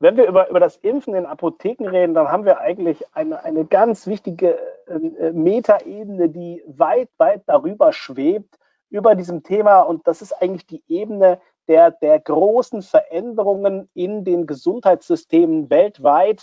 wenn wir über, über das Impfen in Apotheken reden, dann haben wir eigentlich eine, eine ganz wichtige äh, Metaebene, die weit, weit darüber schwebt, über diesem Thema. Und das ist eigentlich die Ebene der, der großen Veränderungen in den Gesundheitssystemen weltweit.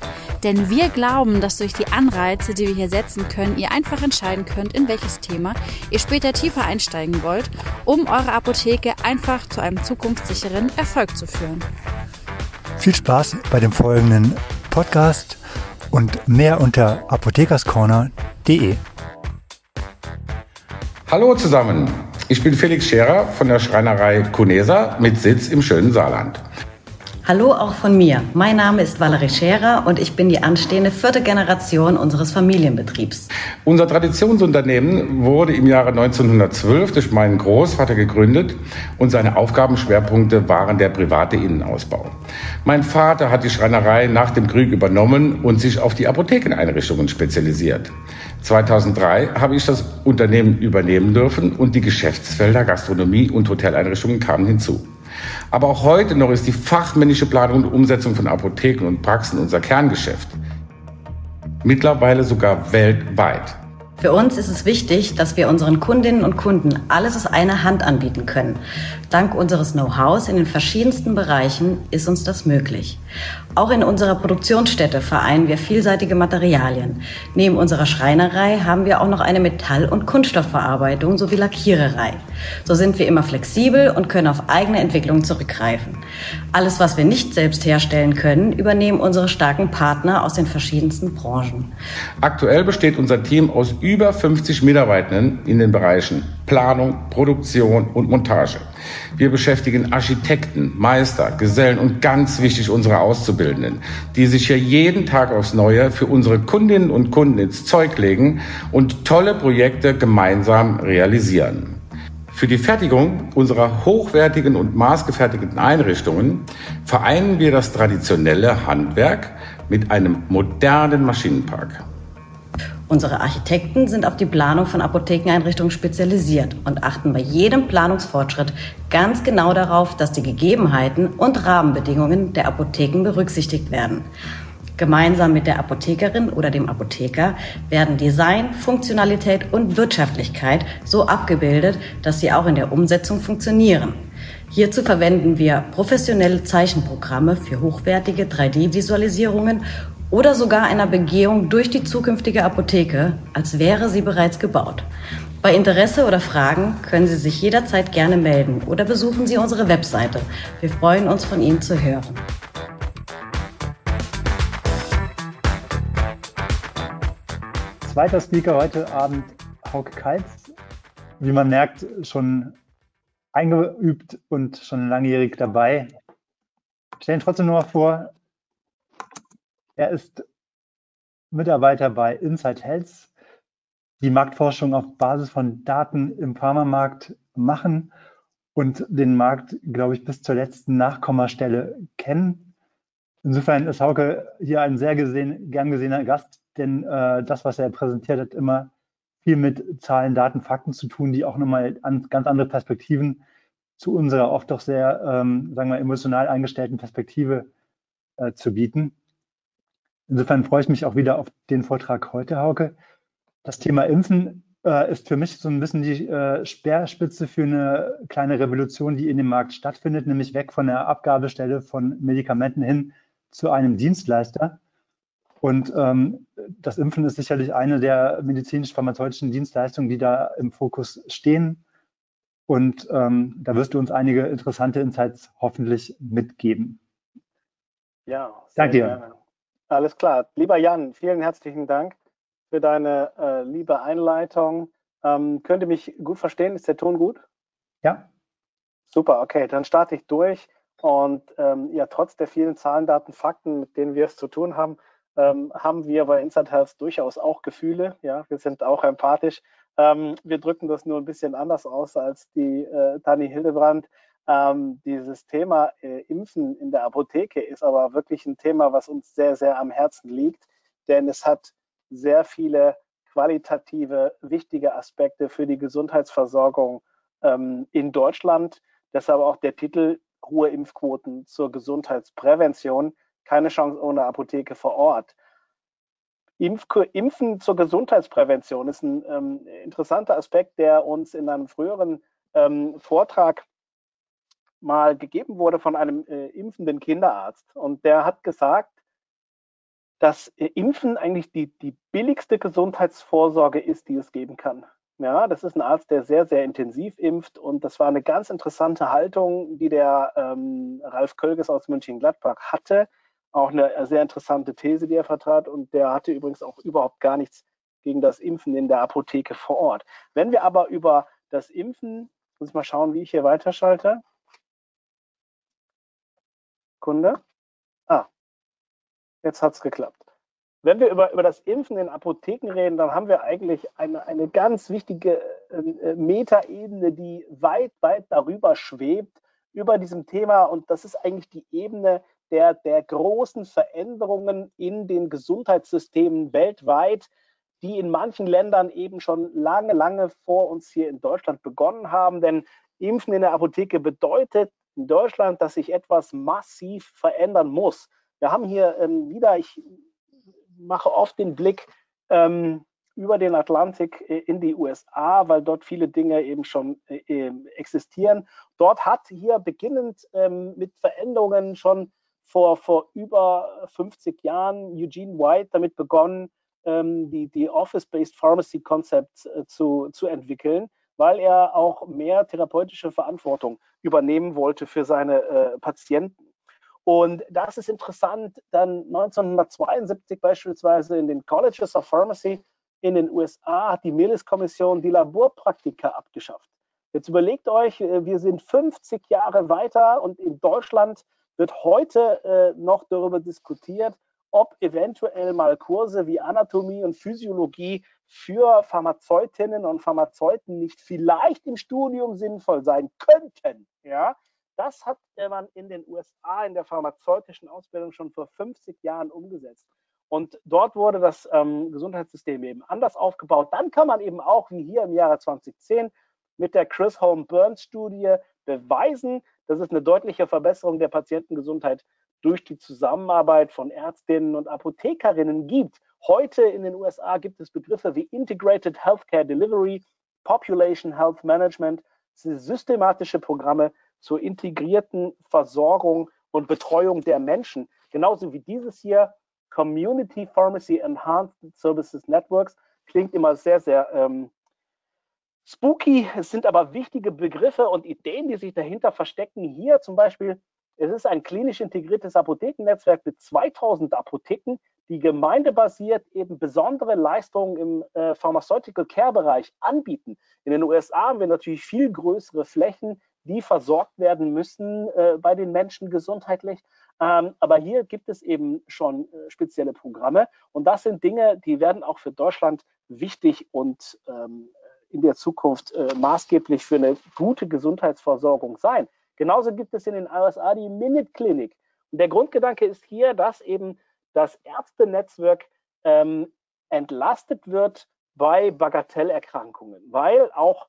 Denn wir glauben, dass durch die Anreize, die wir hier setzen können, ihr einfach entscheiden könnt, in welches Thema ihr später tiefer einsteigen wollt, um eure Apotheke einfach zu einem zukunftssicheren Erfolg zu führen. Viel Spaß bei dem folgenden Podcast und mehr unter apothekerscorner.de. Hallo zusammen, ich bin Felix Scherer von der Schreinerei Kunesa mit Sitz im schönen Saarland. Hallo auch von mir. Mein Name ist Valerie Scherer und ich bin die anstehende vierte Generation unseres Familienbetriebs. Unser Traditionsunternehmen wurde im Jahre 1912 durch meinen Großvater gegründet und seine Aufgabenschwerpunkte waren der private Innenausbau. Mein Vater hat die Schreinerei nach dem Krieg übernommen und sich auf die Apothekeneinrichtungen spezialisiert. 2003 habe ich das Unternehmen übernehmen dürfen und die Geschäftsfelder Gastronomie und Hoteleinrichtungen kamen hinzu. Aber auch heute noch ist die fachmännische Planung und Umsetzung von Apotheken und Praxen unser Kerngeschäft. Mittlerweile sogar weltweit. Für uns ist es wichtig, dass wir unseren Kundinnen und Kunden alles aus einer Hand anbieten können. Dank unseres Know-hows in den verschiedensten Bereichen ist uns das möglich. Auch in unserer Produktionsstätte vereinen wir vielseitige Materialien. Neben unserer Schreinerei haben wir auch noch eine Metall- und Kunststoffverarbeitung sowie Lackiererei. So sind wir immer flexibel und können auf eigene Entwicklung zurückgreifen. Alles, was wir nicht selbst herstellen können, übernehmen unsere starken Partner aus den verschiedensten Branchen. Aktuell besteht unser Team aus über 50 Mitarbeitenden in den Bereichen Planung, Produktion und Montage. Wir beschäftigen Architekten, Meister, Gesellen und ganz wichtig unsere Auszubildenden, die sich hier jeden Tag aufs Neue für unsere Kundinnen und Kunden ins Zeug legen und tolle Projekte gemeinsam realisieren. Für die Fertigung unserer hochwertigen und maßgefertigten Einrichtungen vereinen wir das traditionelle Handwerk mit einem modernen Maschinenpark. Unsere Architekten sind auf die Planung von Apothekeneinrichtungen spezialisiert und achten bei jedem Planungsfortschritt ganz genau darauf, dass die Gegebenheiten und Rahmenbedingungen der Apotheken berücksichtigt werden. Gemeinsam mit der Apothekerin oder dem Apotheker werden Design, Funktionalität und Wirtschaftlichkeit so abgebildet, dass sie auch in der Umsetzung funktionieren. Hierzu verwenden wir professionelle Zeichenprogramme für hochwertige 3D-Visualisierungen oder sogar einer Begehung durch die zukünftige Apotheke, als wäre sie bereits gebaut. Bei Interesse oder Fragen können Sie sich jederzeit gerne melden oder besuchen Sie unsere Webseite. Wir freuen uns, von Ihnen zu hören. Zweiter Speaker heute Abend, Hauke Kaltz. Wie man merkt, schon eingeübt und schon langjährig dabei. Stellen trotzdem nur mal vor, er ist Mitarbeiter bei Insight Health, die Marktforschung auf Basis von Daten im Pharmamarkt machen und den Markt, glaube ich, bis zur letzten Nachkommastelle kennen. Insofern ist Hauke hier ein sehr gesehen, gern gesehener Gast, denn äh, das, was er präsentiert hat, immer viel mit Zahlen, Daten, Fakten zu tun, die auch nochmal an, ganz andere Perspektiven zu unserer oft doch sehr, ähm, sagen wir, emotional eingestellten Perspektive äh, zu bieten. Insofern freue ich mich auch wieder auf den Vortrag heute, Hauke. Das Thema Impfen äh, ist für mich so ein bisschen die äh, Speerspitze für eine kleine Revolution, die in dem Markt stattfindet, nämlich weg von der Abgabestelle von Medikamenten hin zu einem Dienstleister. Und ähm, das Impfen ist sicherlich eine der medizinisch-pharmazeutischen Dienstleistungen, die da im Fokus stehen. Und ähm, da wirst du uns einige interessante Insights hoffentlich mitgeben. Ja, danke dir. Gerne. Alles klar. Lieber Jan, vielen herzlichen Dank für deine äh, liebe Einleitung. Ähm, könnt ihr mich gut verstehen? Ist der Ton gut? Ja. Super, okay, dann starte ich durch. Und ähm, ja, trotz der vielen Zahlen, Daten, Fakten, mit denen wir es zu tun haben, ähm, haben wir bei Inside Health durchaus auch Gefühle. Ja, wir sind auch empathisch. Ähm, wir drücken das nur ein bisschen anders aus als die äh, Dani Hildebrand. Ähm, dieses Thema äh, Impfen in der Apotheke ist aber wirklich ein Thema, was uns sehr, sehr am Herzen liegt, denn es hat sehr viele qualitative, wichtige Aspekte für die Gesundheitsversorgung ähm, in Deutschland. Deshalb auch der Titel hohe Impfquoten zur Gesundheitsprävention. Keine Chance ohne Apotheke vor Ort. Impf Impfen zur Gesundheitsprävention ist ein ähm, interessanter Aspekt, der uns in einem früheren ähm, Vortrag mal gegeben wurde von einem äh, impfenden Kinderarzt. Und der hat gesagt, dass äh, Impfen eigentlich die, die billigste Gesundheitsvorsorge ist, die es geben kann. Ja, das ist ein Arzt, der sehr, sehr intensiv impft und das war eine ganz interessante Haltung, die der ähm, Ralf Kölges aus München-Gladbach hatte. Auch eine sehr interessante These, die er vertrat und der hatte übrigens auch überhaupt gar nichts gegen das Impfen in der Apotheke vor Ort. Wenn wir aber über das Impfen, muss ich mal schauen, wie ich hier weiterschalte. Kunde. Ah, jetzt hat es geklappt. Wenn wir über, über das Impfen in Apotheken reden, dann haben wir eigentlich eine, eine ganz wichtige äh, Metaebene, die weit, weit darüber schwebt, über diesem Thema. Und das ist eigentlich die Ebene der, der großen Veränderungen in den Gesundheitssystemen weltweit, die in manchen Ländern eben schon lange, lange vor uns hier in Deutschland begonnen haben. Denn Impfen in der Apotheke bedeutet in Deutschland, dass sich etwas massiv verändern muss. Wir haben hier ähm, wieder, ich mache oft den Blick ähm, über den Atlantik äh, in die USA, weil dort viele Dinge eben schon äh, ähm, existieren. Dort hat hier beginnend ähm, mit Veränderungen schon vor, vor über 50 Jahren Eugene White damit begonnen, ähm, die, die Office-Based Pharmacy Concepts äh, zu, zu entwickeln, weil er auch mehr therapeutische Verantwortung übernehmen wollte für seine äh, Patienten. Und das ist interessant, dann 1972 beispielsweise in den Colleges of Pharmacy in den USA hat die Millis-Kommission die Laborpraktika abgeschafft. Jetzt überlegt euch, äh, wir sind 50 Jahre weiter und in Deutschland wird heute äh, noch darüber diskutiert, ob eventuell mal Kurse wie Anatomie und Physiologie für Pharmazeutinnen und Pharmazeuten nicht vielleicht im Studium sinnvoll sein könnten. Ja, das hat man in den USA in der pharmazeutischen Ausbildung schon vor 50 Jahren umgesetzt. Und dort wurde das ähm, Gesundheitssystem eben anders aufgebaut. Dann kann man eben auch, wie hier im Jahre 2010, mit der Chris Home Burns Studie beweisen, dass es eine deutliche Verbesserung der Patientengesundheit durch die Zusammenarbeit von Ärztinnen und Apothekerinnen gibt. Heute in den USA gibt es Begriffe wie Integrated Healthcare Delivery, Population Health Management, systematische Programme, zur integrierten Versorgung und Betreuung der Menschen. Genauso wie dieses hier, Community Pharmacy Enhanced Services Networks, klingt immer sehr, sehr ähm, spooky. Es sind aber wichtige Begriffe und Ideen, die sich dahinter verstecken. Hier zum Beispiel, es ist ein klinisch integriertes Apothekennetzwerk mit 2000 Apotheken, die gemeindebasiert eben besondere Leistungen im äh, Pharmaceutical Care Bereich anbieten. In den USA haben wir natürlich viel größere Flächen, die versorgt werden müssen äh, bei den Menschen gesundheitlich. Ähm, aber hier gibt es eben schon äh, spezielle Programme und das sind Dinge, die werden auch für Deutschland wichtig und ähm, in der Zukunft äh, maßgeblich für eine gute Gesundheitsversorgung sein. Genauso gibt es in den USA die Minute Clinic. Und der Grundgedanke ist hier, dass eben das Ärztenetzwerk ähm, entlastet wird bei Bagatellerkrankungen, weil auch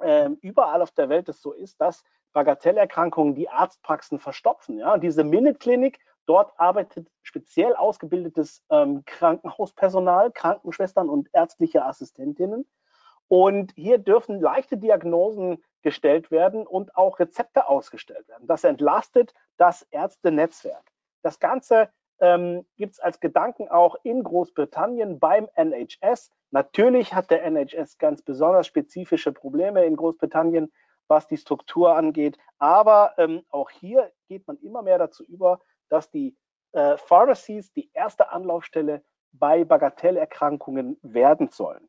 ähm, überall auf der Welt es so ist, dass Bagatellerkrankungen die Arztpraxen verstopfen. Ja? Und diese Minute-Klinik, dort arbeitet speziell ausgebildetes ähm, Krankenhauspersonal, Krankenschwestern und ärztliche Assistentinnen. Und hier dürfen leichte Diagnosen gestellt werden und auch Rezepte ausgestellt werden. Das entlastet das Ärztenetzwerk. Das Ganze ähm, gibt es als Gedanken auch in Großbritannien beim NHS. Natürlich hat der NHS ganz besonders spezifische Probleme in Großbritannien, was die Struktur angeht. Aber ähm, auch hier geht man immer mehr dazu über, dass die äh, Pharmacies die erste Anlaufstelle bei Bagatellerkrankungen werden sollen.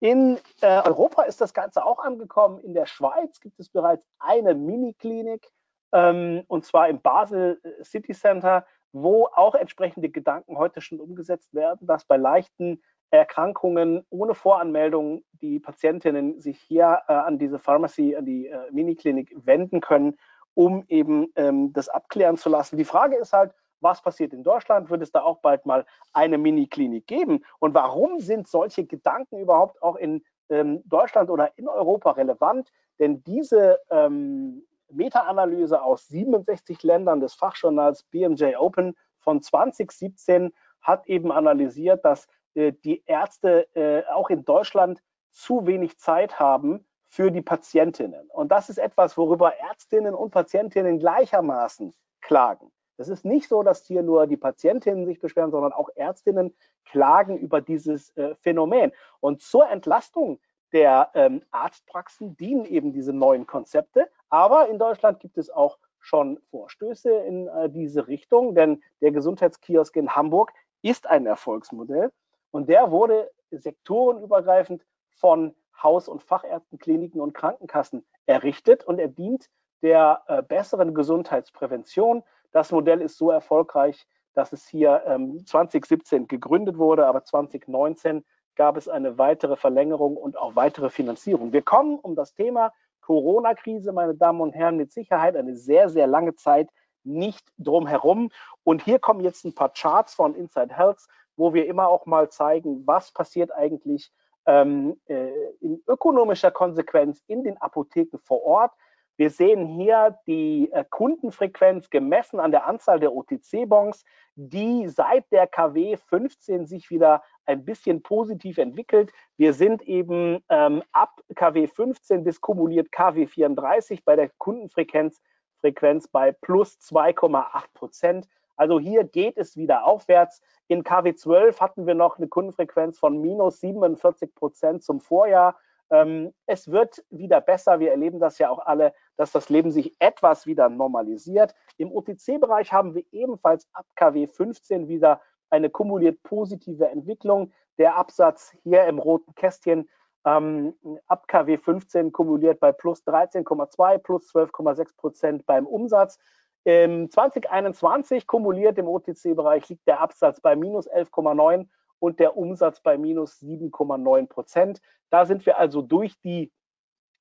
In äh, Europa ist das Ganze auch angekommen. In der Schweiz gibt es bereits eine Mini-Klinik, ähm, und zwar im Basel äh, City Center, wo auch entsprechende Gedanken heute schon umgesetzt werden, dass bei leichten Erkrankungen ohne Voranmeldung die Patientinnen sich hier äh, an diese Pharmacy, an die äh, Miniklinik wenden können, um eben ähm, das abklären zu lassen. Die Frage ist halt, was passiert in Deutschland? Wird es da auch bald mal eine Miniklinik geben? Und warum sind solche Gedanken überhaupt auch in ähm, Deutschland oder in Europa relevant? Denn diese ähm, Meta-Analyse aus 67 Ländern des Fachjournals BMJ Open von 2017 hat eben analysiert, dass äh, die Ärzte äh, auch in Deutschland zu wenig Zeit haben für die Patientinnen. Und das ist etwas, worüber Ärztinnen und Patientinnen gleichermaßen klagen. Es ist nicht so, dass hier nur die Patientinnen sich beschweren, sondern auch Ärztinnen klagen über dieses äh, Phänomen. Und zur Entlastung der ähm, Arztpraxen dienen eben diese neuen Konzepte. Aber in Deutschland gibt es auch schon Vorstöße in äh, diese Richtung, denn der Gesundheitskiosk in Hamburg ist ein Erfolgsmodell und der wurde sektorenübergreifend von Haus- und Fachärzten, Kliniken und Krankenkassen errichtet und er dient der äh, besseren Gesundheitsprävention. Das Modell ist so erfolgreich, dass es hier ähm, 2017 gegründet wurde, aber 2019 gab es eine weitere Verlängerung und auch weitere Finanzierung. Wir kommen um das Thema Corona-Krise, meine Damen und Herren, mit Sicherheit eine sehr, sehr lange Zeit nicht drum herum. Und hier kommen jetzt ein paar Charts von Inside Health, wo wir immer auch mal zeigen, was passiert eigentlich ähm, äh, in ökonomischer Konsequenz in den Apotheken vor Ort. Wir sehen hier die äh, Kundenfrequenz gemessen an der Anzahl der OTC-Bons, die seit der KW 15 sich wieder ein bisschen positiv entwickelt. Wir sind eben ähm, ab KW 15 bis kumuliert KW 34 bei der Kundenfrequenz Frequenz bei plus 2,8 Prozent. Also hier geht es wieder aufwärts. In KW 12 hatten wir noch eine Kundenfrequenz von minus 47 Prozent zum Vorjahr. Ähm, es wird wieder besser. Wir erleben das ja auch alle, dass das Leben sich etwas wieder normalisiert. Im OTC-Bereich haben wir ebenfalls ab KW 15 wieder eine kumuliert positive Entwicklung. Der Absatz hier im roten Kästchen ähm, ab KW 15 kumuliert bei plus 13,2, plus 12,6 Prozent beim Umsatz. Im 2021 kumuliert im OTC-Bereich liegt der Absatz bei minus 11,9 und der Umsatz bei minus 7,9 Prozent. Da sind wir also durch die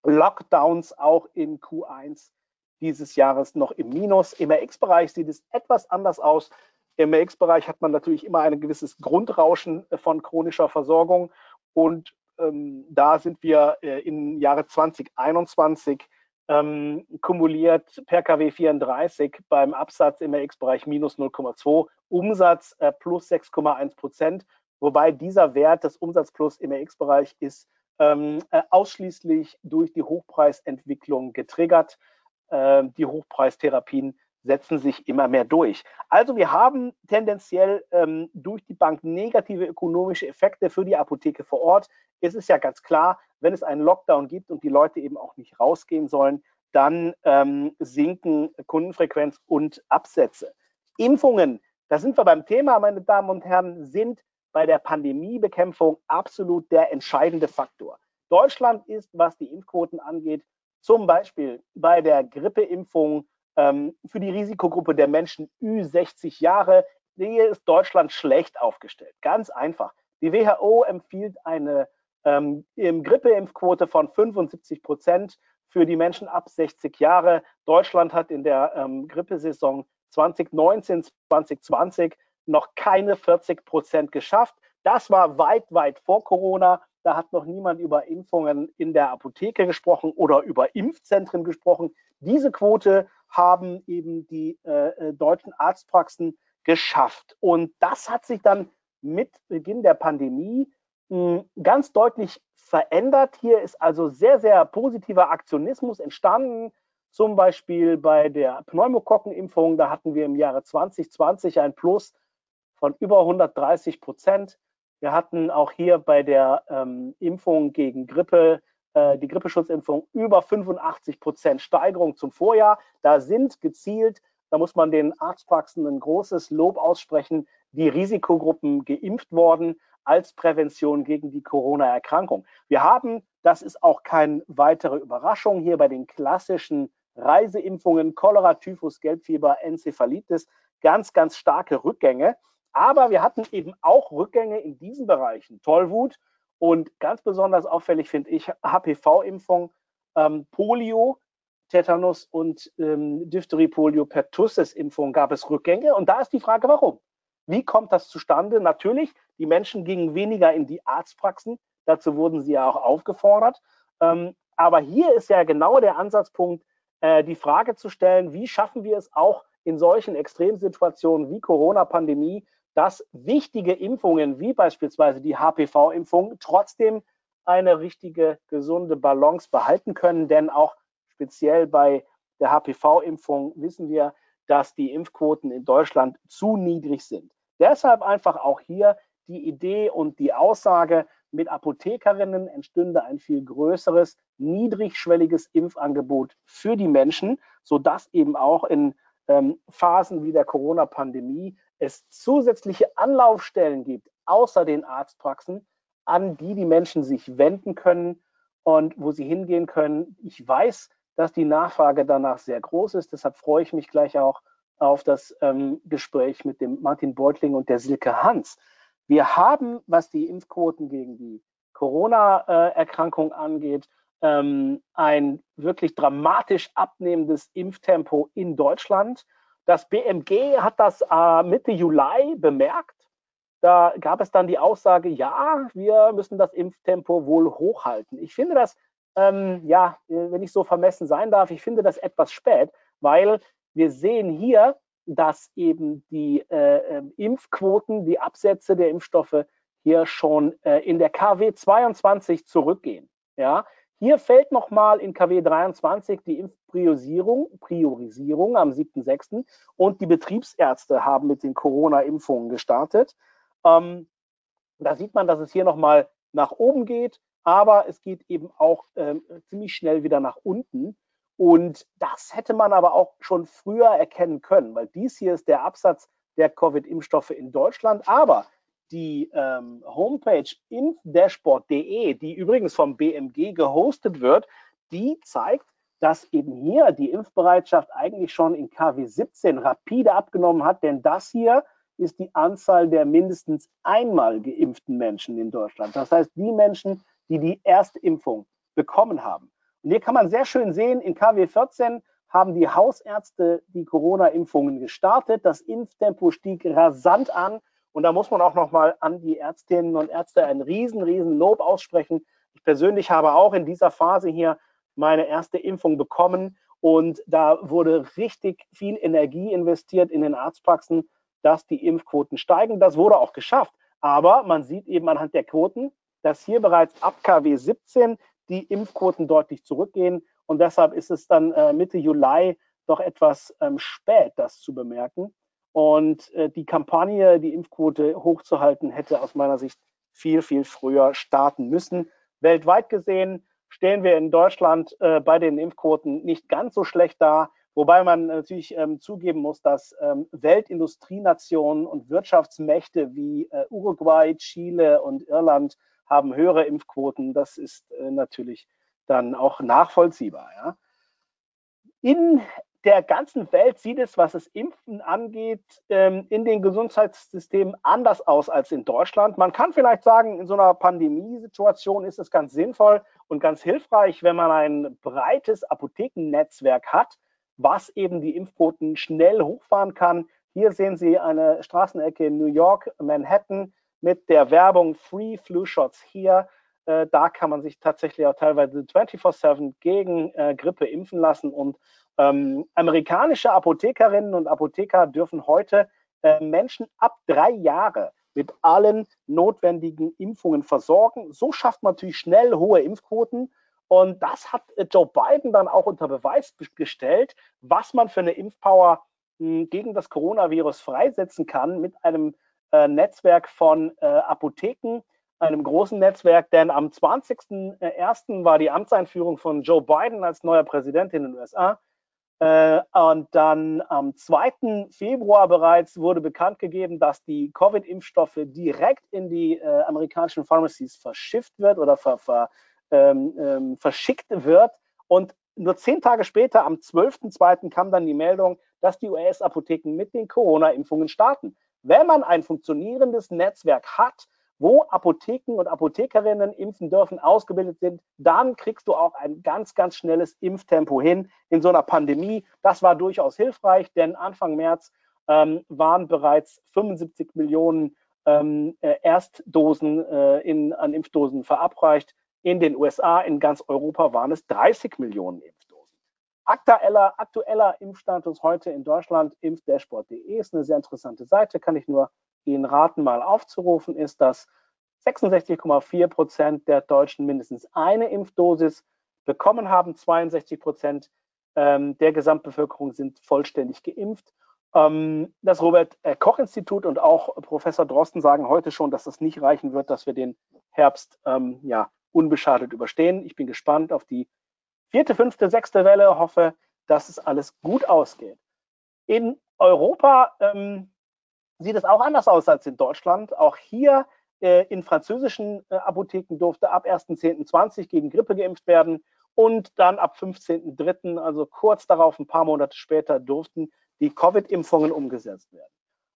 Lockdowns auch in Q1 dieses Jahres noch im Minus. Im RX-Bereich sieht es etwas anders aus. Im RX-Bereich hat man natürlich immer ein gewisses Grundrauschen von chronischer Versorgung und ähm, da sind wir äh, im Jahre 2021 ähm, kumuliert per KW 34 beim Absatz im RX-Bereich minus 0,2, Umsatz äh, plus 6,1 Prozent, wobei dieser Wert des Umsatzplus im RX-Bereich ist ähm, äh, ausschließlich durch die Hochpreisentwicklung getriggert. Äh, die Hochpreistherapien setzen sich immer mehr durch. Also wir haben tendenziell ähm, durch die Bank negative ökonomische Effekte für die Apotheke vor Ort. Es ist ja ganz klar, wenn es einen Lockdown gibt und die Leute eben auch nicht rausgehen sollen, dann ähm, sinken Kundenfrequenz und Absätze. Impfungen, da sind wir beim Thema, meine Damen und Herren, sind bei der Pandemiebekämpfung absolut der entscheidende Faktor. Deutschland ist, was die Impfquoten angeht, zum Beispiel bei der Grippeimpfung ähm, für die Risikogruppe der Menschen Ü60 Jahre, hier ist Deutschland schlecht aufgestellt. Ganz einfach. Die WHO empfiehlt eine ähm, Grippeimpfquote von 75 Prozent für die Menschen ab 60 Jahre. Deutschland hat in der ähm, Grippesaison 2019, 2020 noch keine 40 Prozent geschafft. Das war weit, weit vor Corona. Da hat noch niemand über Impfungen in der Apotheke gesprochen oder über Impfzentren gesprochen. Diese Quote haben eben die äh, äh, deutschen Arztpraxen geschafft. Und das hat sich dann mit Beginn der Pandemie mh, hm, ganz deutlich verändert. Hier ist also sehr, sehr positiver Aktionismus entstanden. Zum Beispiel bei der Pneumokokkenimpfung, da hatten wir im Jahre 2020 ein Plus von über 130 Prozent. Wir hatten auch hier bei der ähm, Impfung gegen Grippe äh, die Grippeschutzimpfung über 85 Prozent Steigerung zum Vorjahr. Da sind gezielt, da muss man den Arztpraxen ein großes Lob aussprechen, die Risikogruppen geimpft worden. als Prävention gegen die Corona-Erkrankung. Wir haben, das ist auch keine weitere Überraschung, hier bei den klassischen Reiseimpfungen, Cholera, Typhus, Gelbfieber, Enzephalitis, ganz, ganz starke Rückgänge. Aber wir hatten eben auch Rückgänge in diesen Bereichen. Tollwut und ganz besonders auffällig finde ich HPV-Impfung, ähm, Polio, Tetanus und ähm, Diphtherie, Polio, Pertussis-Impfung gab es Rückgänge. Und da ist die Frage, warum? Wie kommt das zustande? Natürlich, die Menschen gingen weniger in die Arztpraxen. Dazu wurden sie ja auch aufgefordert. Ähm, aber hier ist ja genau der Ansatzpunkt, äh, die Frage zu stellen, wie schaffen wir es auch in solchen Extremsituationen wie Corona-Pandemie, dass wichtige Impfungen wie beispielsweise die HPV-Impfung trotzdem eine richtige, gesunde Balance behalten können. Denn auch speziell bei der HPV-Impfung wissen wir, dass die Impfquoten in Deutschland zu niedrig sind. Deshalb einfach auch hier die Idee und die Aussage, mit Apothekerinnen entstünde ein viel größeres, niedrigschwelliges Impfangebot für die Menschen, sodass eben auch in ähm, Phasen wie der Corona-Pandemie es zusätzliche Anlaufstellen gibt, außer den Arztpraxen, an die die Menschen sich wenden können und wo sie hingehen können. Ich weiß, dass die Nachfrage danach sehr groß ist. Deshalb freue ich mich gleich auch auf das ähm, Gespräch mit dem Martin Beutling und der Silke Hans. Wir haben, was die Impfquoten gegen die Corona-Erkrankung angeht, ähm, ein wirklich dramatisch abnehmendes Impftempo in Deutschland. Das BMG hat das äh, Mitte Juli bemerkt. Da gab es dann die Aussage, ja, wir müssen das Impftempo wohl hochhalten. Ich finde das, ähm, ja, wenn ich so vermessen sein darf, ich finde das etwas spät, weil wir sehen hier, dass eben die äh, ähm, Impfquoten, die Absätze der Impfstoffe hier schon äh, in der KW 22 zurückgehen. Ja, hier fällt nochmal in KW 23 die Impfpriorisierung Priorisierung am 7.6. und die Betriebsärzte haben mit den Corona-Impfungen gestartet. Ähm, da sieht man, dass es hier nochmal nach oben geht, aber es geht eben auch ähm, ziemlich schnell wieder nach unten. Und das hätte man aber auch schon früher erkennen können, weil dies hier ist der Absatz der Covid-Impfstoffe in Deutschland. Aber die ähm, Homepage impfdashboard.de, die übrigens vom BMG gehostet wird, die zeigt, dass eben hier die Impfbereitschaft eigentlich schon in KW 17 rapide abgenommen hat, denn das hier ist die Anzahl der mindestens einmal geimpften Menschen in Deutschland. Das heißt, die Menschen, die die erste Impfung bekommen haben. Und hier kann man sehr schön sehen, in KW 14 haben die Hausärzte die Corona-Impfungen gestartet. Das Impftempo stieg rasant an und da muss man auch nochmal an die Ärztinnen und Ärzte ein riesen, riesen Lob aussprechen. Ich persönlich habe auch in dieser Phase hier meine erste Impfung bekommen und da wurde richtig viel Energie investiert in den Arztpraxen, dass die Impfquoten steigen. Das wurde auch geschafft. Aber man sieht eben anhand der Quoten, dass hier bereits ab KW 17 die Impfquoten deutlich zurückgehen. Und deshalb ist es dann äh, Mitte Juli doch etwas ähm, spät, das zu bemerken. Und äh, die Kampagne, die Impfquote hochzuhalten, hätte aus meiner Sicht viel, viel früher starten müssen. Weltweit gesehen stehen wir in Deutschland äh, bei den Impfquoten nicht ganz so schlecht da, wobei man natürlich ähm, zugeben muss, dass ähm, Weltindustrienationen und Wirtschaftsmächte wie äh, Uruguay, Chile und Irland haben höhere Impfquoten. Das ist äh, natürlich dann auch nachvollziehbar. Ja. In der ganzen Welt sieht es, was das Impfen angeht, ähm, in den Gesundheitssystemen anders aus als in Deutschland. Man kann vielleicht sagen, in so einer Pandemiesituation ist es ganz sinnvoll und ganz hilfreich, wenn man ein breites Apothekennetzwerk hat, was eben die Impfquoten schnell hochfahren kann. Hier sehen Sie eine Straßenecke in New York, Manhattan, mit der Werbung Free Flu Shots hier. Äh, da kann man sich tatsächlich auch teilweise 24-7 gegen äh, Grippe impfen lassen und ähm, amerikanische Apothekerinnen und Apotheker dürfen heute äh, Menschen ab drei Jahre mit allen notwendigen Impfungen versorgen. So schafft man natürlich schnell hohe Impfquoten. Und das hat äh, Joe Biden dann auch unter Beweis gestellt, was man für eine Impfpower hm, gegen das Coronavirus freisetzen kann mit einem äh, Netzwerk von äh, Apotheken, einem großen Netzwerk. Denn am 20.01. war die Amtseinführung von Joe Biden als neuer Präsident in den USA. Äh, und dann am 2. Februar bereits wurde bekannt gegeben, dass die Covid-Impfstoffe direkt in die äh, amerikanischen Pharmacies verschifft wird oder ver, ver, ähm, ähm, verschickt wird. Und nur zehn Tage später, am 12.2., kam dann die Meldung, dass die US-Apotheken mit den Corona-Impfungen starten. Wenn man ein funktionierendes Netzwerk hat, wo Apotheken und Apothekerinnen impfen dürfen, ausgebildet sind, dann kriegst du auch ein ganz, ganz schnelles Impftempo hin in so einer Pandemie. Das war durchaus hilfreich, denn Anfang März ähm, waren bereits 75 Millionen ähm, äh, Erstdosen äh, in, an Impfdosen verabreicht. In den USA, in ganz Europa waren es 30 Millionen Impfdosen. Aktueller, aktueller Impfstatus heute in Deutschland, impfdashboard.de ist eine sehr interessante Seite, kann ich nur Ihnen raten, mal aufzurufen, ist, dass 66,4 Prozent der Deutschen mindestens eine Impfdosis bekommen haben. 62 Prozent ähm, der Gesamtbevölkerung sind vollständig geimpft. Ähm, das Robert-Koch-Institut und auch Professor Drosten sagen heute schon, dass es nicht reichen wird, dass wir den Herbst ähm, ja, unbeschadet überstehen. Ich bin gespannt auf die vierte, fünfte, sechste Welle, hoffe, dass es alles gut ausgeht. In Europa ähm, sieht es auch anders aus als in Deutschland. Auch hier äh, in französischen äh, Apotheken durfte ab 1.10.20 gegen Grippe geimpft werden und dann ab 15.03., also kurz darauf, ein paar Monate später, durften die Covid-Impfungen umgesetzt werden.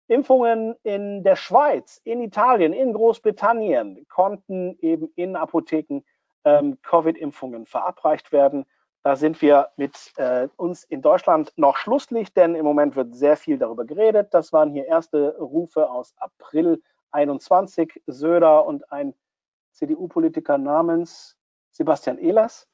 Impfungen in der Schweiz, in Italien, in Großbritannien konnten eben in Apotheken ähm, Covid-Impfungen verabreicht werden. Da sind wir mit äh, uns in Deutschland noch Schlusslicht, denn im Moment wird sehr viel darüber geredet. Das waren hier erste Rufe aus April 21. Söder und ein CDU-Politiker namens Sebastian Ehlers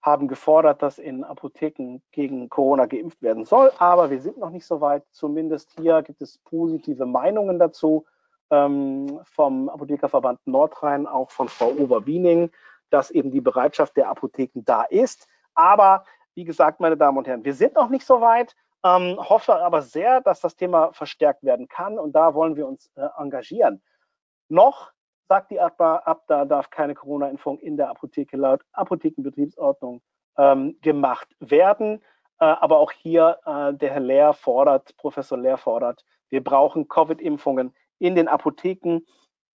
haben gefordert, dass in Apotheken gegen Corona geimpft werden soll. Aber wir sind noch nicht so weit. Zumindest hier gibt es positive Meinungen dazu ähm, vom Apothekerverband Nordrhein, auch von Frau Oberwiening, dass eben die Bereitschaft der Apotheken da ist. Aber wie gesagt, meine Damen und Herren, wir sind noch nicht so weit. Ähm, hoffe aber sehr, dass das Thema verstärkt werden kann und da wollen wir uns äh, engagieren. Noch sagt die ABDA, ABDA darf keine Corona-Impfung in der Apotheke laut Apothekenbetriebsordnung ähm, gemacht werden. Äh, aber auch hier äh, der Herr Lehr fordert, Professor Lehr fordert, wir brauchen Covid-Impfungen in den Apotheken,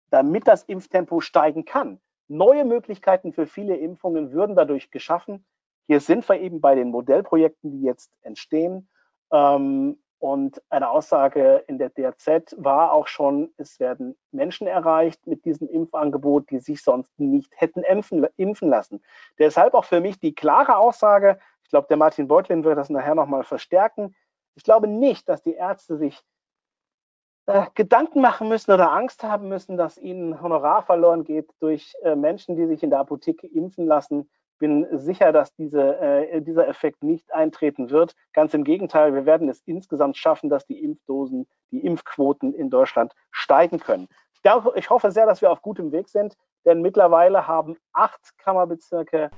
damit das Impftempo steigen kann. Neue Möglichkeiten für viele Impfungen würden dadurch geschaffen. Hier sind wir eben bei den Modellprojekten, die jetzt entstehen. Ähm, und eine Aussage in der DRZ war auch schon, es werden Menschen erreicht mit diesem Impfangebot, die sich sonst nicht hätten impfen, impfen lassen. Deshalb auch für mich die klare Aussage, ich glaube, der Martin Beutlin wird das nachher nochmal verstärken. Ich glaube nicht, dass die Ärzte sich äh, Gedanken machen müssen oder Angst haben müssen, dass ihnen Honorar verloren geht durch äh, Menschen, die sich in der Apotheke impfen lassen bin sicher, dass diese, äh, dieser Effekt nicht eintreten wird. Ganz im Gegenteil, wir werden es insgesamt schaffen, dass die Impfdosen, die Impfquoten in Deutschland steigen können. Ich hoffe sehr, dass wir auf gutem Weg sind, denn mittlerweile haben acht Kammerbezirke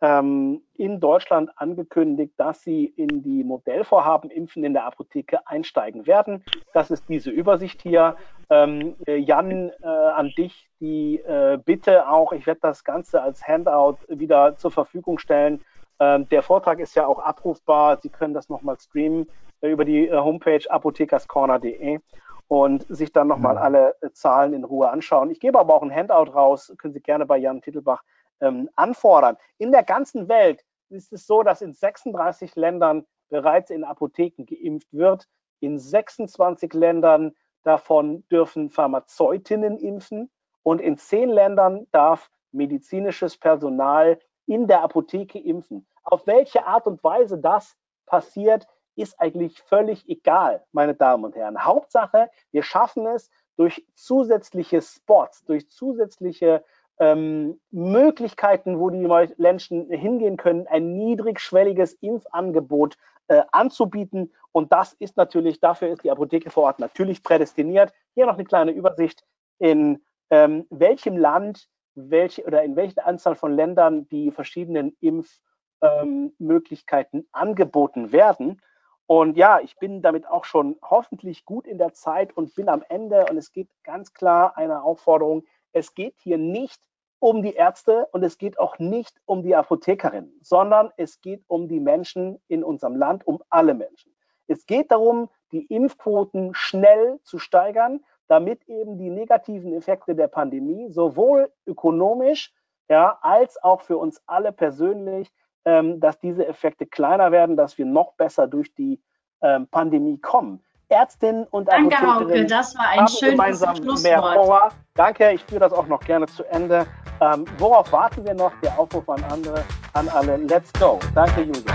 ähm, in Deutschland angekündigt, dass sie in die Modellvorhaben Impfen in der Apotheke einsteigen werden. Das ist diese Übersicht hier. Ähm, äh, Jan, äh, an dich die äh, Bitte auch, ich werde das Ganze als Handout wieder zur Verfügung stellen. Ähm, der Vortrag ist ja auch abrufbar. Sie können das nochmal streamen äh, über die äh, Homepage apothekerscorner.de und sich dann nochmal mhm. alle äh, Zahlen in Ruhe anschauen. Ich gebe aber auch ein Handout raus, können Sie gerne bei Jan Titelbach ähm, anfordern. In der ganzen Welt ist es so, dass in 36 Ländern bereits in Apotheken geimpft wird. In 26 Ländern davon dürfen Pharmazeutinnen impfen und in zehn Ländern darf medizinisches Personal in der Apotheke impfen. Auf welche Art und Weise das passiert, ist eigentlich völlig egal, meine Damen und Herren. Hauptsache, wir schaffen es durch zusätzliche Spots, durch zusätzliche ähm, Möglichkeiten, wo die Menschen hingehen können, ein niedrigschwelliges Impfangebot äh, anzubieten. Und das ist natürlich, dafür ist die Apotheke vor Ort natürlich prädestiniert. Hier noch eine kleine Übersicht, in ähm, welchem Land welche oder in welcher Anzahl von Ländern die verschiedenen Impfmöglichkeiten ähm, angeboten werden. Und ja, ich bin damit auch schon hoffentlich gut in der Zeit und bin am Ende. Und es geht ganz klar eine Aufforderung. Es geht hier nicht um die Ärzte und es geht auch nicht um die Apothekerinnen, sondern es geht um die Menschen in unserem Land, um alle Menschen. Es geht darum, die Impfquoten schnell zu steigern, damit eben die negativen Effekte der Pandemie sowohl ökonomisch ja, als auch für uns alle persönlich, ähm, dass diese Effekte kleiner werden, dass wir noch besser durch die ähm, Pandemie kommen. Ärztinnen und Danke, Hauke, das war ein schönes Schlusswort. Mehr Power. Danke, ich führe das auch noch gerne zu Ende. Ähm, worauf warten wir noch? Der Aufruf an andere, an alle. Let's go. Danke, Julia.